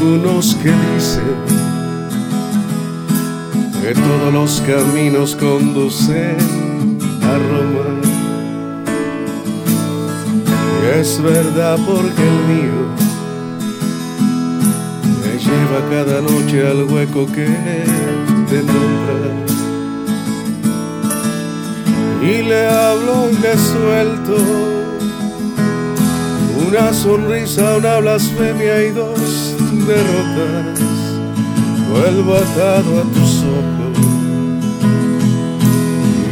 Algunos que dicen que todos los caminos conducen a Roma. Y es verdad porque el mío me lleva cada noche al hueco que te nombra. Y le hablo le suelto una sonrisa, una blasfemia y dos derrotas. Vuelvo atado a tus ojos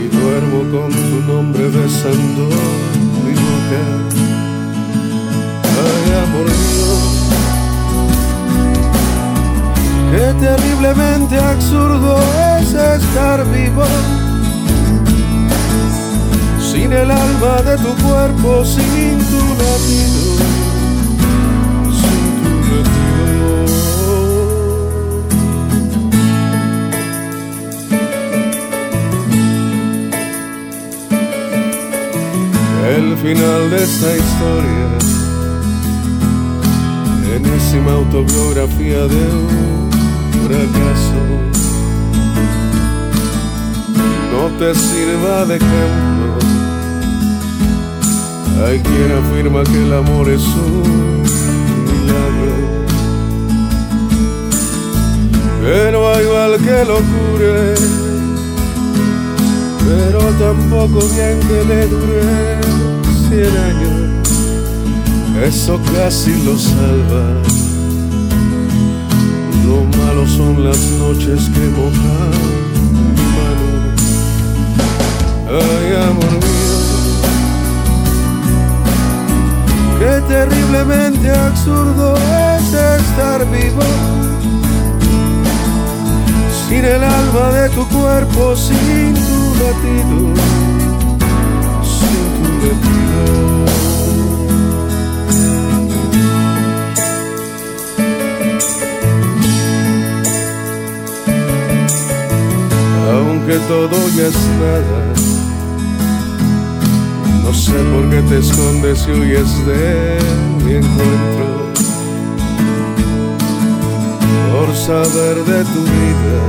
y duermo con tu nombre besando mi boca. Ay, amor mío, qué terriblemente absurdo es estar vivo sin el alma de tu cuerpo, sin final de esta historia, enésima autobiografía de un fracaso, no te sirva de ejemplo hay quien afirma que el amor es un milagro, pero hay mal que lo cure, pero tampoco bien que le dure cien años, eso casi lo salva. Lo malo son las noches que mojan mi mano. Ay, amor terriblemente absurdo es estar vivo sin el alma de tu cuerpo, sin tu latido, sin tu latido. Aunque todo ya es nada no sé por qué te escondes y huyes de mi encuentro. Por saber de tu vida,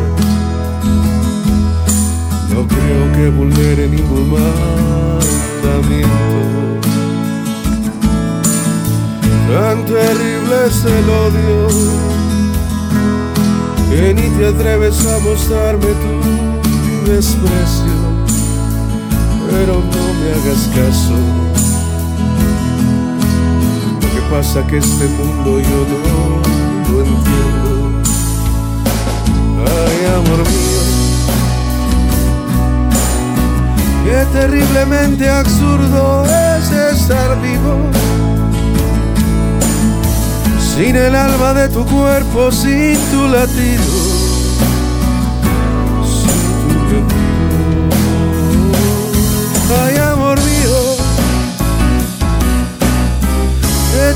no creo que vulnere ningún mandamiento. Tan terrible es el odio que ni te atreves a mostrarme tu desprecio pero no me hagas caso. Lo que pasa que este mundo yo no lo entiendo. Ay, amor mío, qué terriblemente absurdo es estar vivo. Sin el alma de tu cuerpo, sin tu latido.